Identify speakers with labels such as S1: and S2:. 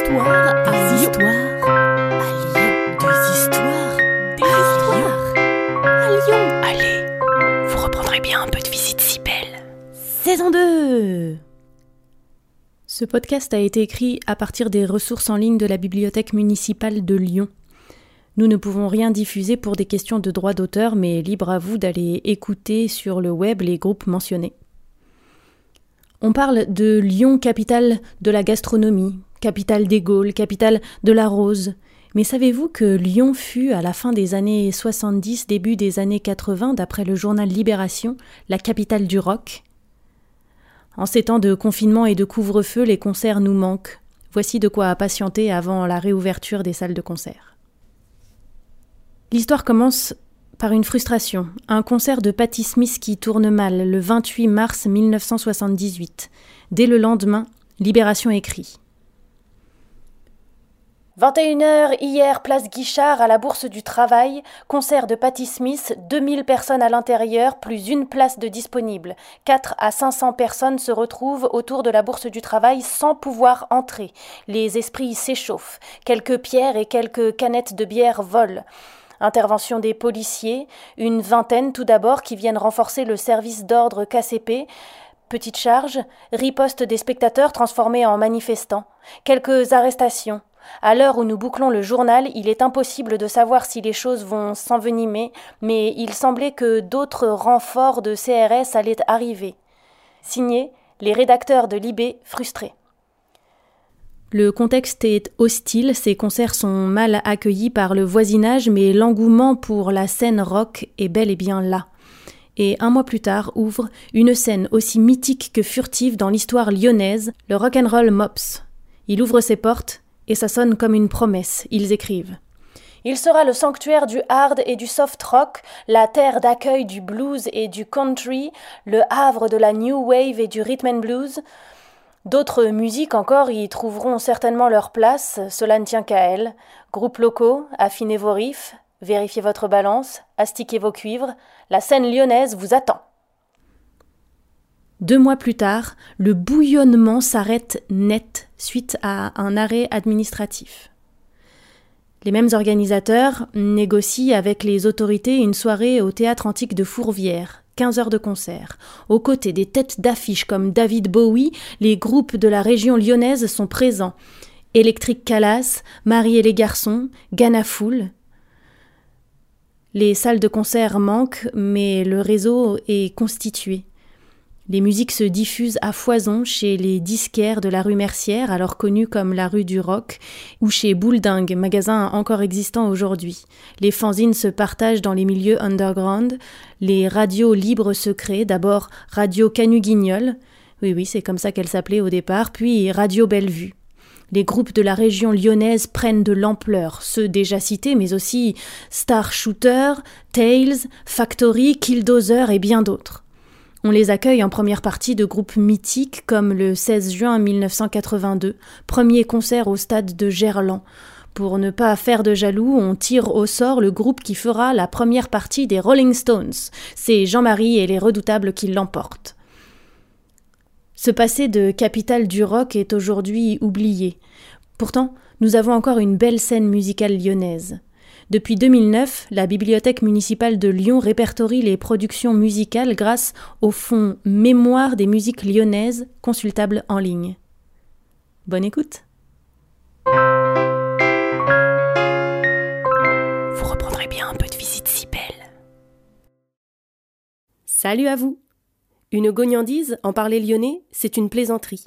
S1: histoires Des histoires à Lyon. Des histoires Des histoires à Lyon. Allez, vous reprendrez bien un peu de visite si belle.
S2: Saison 2 Ce podcast a été écrit à partir des ressources en ligne de la bibliothèque municipale de Lyon. Nous ne pouvons rien diffuser pour des questions de droit d'auteur, mais libre à vous d'aller écouter sur le web les groupes mentionnés. On parle de Lyon, capitale de la gastronomie, capitale des Gaules, capitale de la rose. Mais savez-vous que Lyon fut, à la fin des années 70, début des années 80, d'après le journal Libération, la capitale du rock? En ces temps de confinement et de couvre-feu, les concerts nous manquent. Voici de quoi patienter avant la réouverture des salles de concert. L'histoire commence par une frustration, un concert de Patti Smith qui tourne mal le 28 mars 1978. Dès le lendemain, Libération écrit. 21h hier, place Guichard à la Bourse du Travail, concert de Patti Smith, 2000 personnes à l'intérieur, plus une place de disponible. 4 à 500 personnes se retrouvent autour de la Bourse du Travail sans pouvoir entrer. Les esprits s'échauffent. Quelques pierres et quelques canettes de bière volent. Intervention des policiers, une vingtaine tout d'abord qui viennent renforcer le service d'ordre KCP. Petite charge, riposte des spectateurs transformés en manifestants. Quelques arrestations. À l'heure où nous bouclons le journal, il est impossible de savoir si les choses vont s'envenimer, mais il semblait que d'autres renforts de CRS allaient arriver. Signé les rédacteurs de Libé frustrés. Le contexte est hostile, ces concerts sont mal accueillis par le voisinage, mais l'engouement pour la scène rock est bel et bien là. Et un mois plus tard ouvre une scène aussi mythique que furtive dans l'histoire lyonnaise, le rock'n'roll Mops. Il ouvre ses portes et ça sonne comme une promesse, ils écrivent. Il sera le sanctuaire du hard et du soft rock, la terre d'accueil du blues et du country, le havre de la new wave et du rhythm and blues. D'autres musiques encore y trouveront certainement leur place, cela ne tient qu'à elles. Groupes locaux, affinez vos riffs, vérifiez votre balance, astiquez vos cuivres, la scène lyonnaise vous attend. Deux mois plus tard, le bouillonnement s'arrête net suite à un arrêt administratif. Les mêmes organisateurs négocient avec les autorités une soirée au théâtre antique de Fourvière, 15 heures de concert. Aux côtés des têtes d'affiches comme David Bowie, les groupes de la région lyonnaise sont présents. Électrique Calas, Marie et les garçons, Ghana Fool. Les salles de concert manquent, mais le réseau est constitué. Les musiques se diffusent à foison chez les disquaires de la rue Mercière, alors connue comme la rue du rock, ou chez Bouledingue, magasin encore existant aujourd'hui. Les fanzines se partagent dans les milieux underground, les radios libres se d'abord Radio Canu-Guignol, oui oui c'est comme ça qu'elle s'appelait au départ, puis Radio Bellevue. Les groupes de la région lyonnaise prennent de l'ampleur, ceux déjà cités, mais aussi Star Shooter, Tales, Factory, Killdozer et bien d'autres. On les accueille en première partie de groupes mythiques comme le 16 juin 1982, premier concert au stade de Gerland. Pour ne pas faire de jaloux, on tire au sort le groupe qui fera la première partie des Rolling Stones. C'est Jean-Marie et les Redoutables qui l'emportent. Ce passé de capitale du rock est aujourd'hui oublié. Pourtant, nous avons encore une belle scène musicale lyonnaise. Depuis 2009, la Bibliothèque municipale de Lyon répertorie les productions musicales grâce au fonds Mémoire des musiques lyonnaises, consultable en ligne. Bonne écoute.
S1: Vous reprendrez bien un peu de visite si belle.
S2: Salut à vous. Une gognandise, en parler lyonnais, c'est une plaisanterie.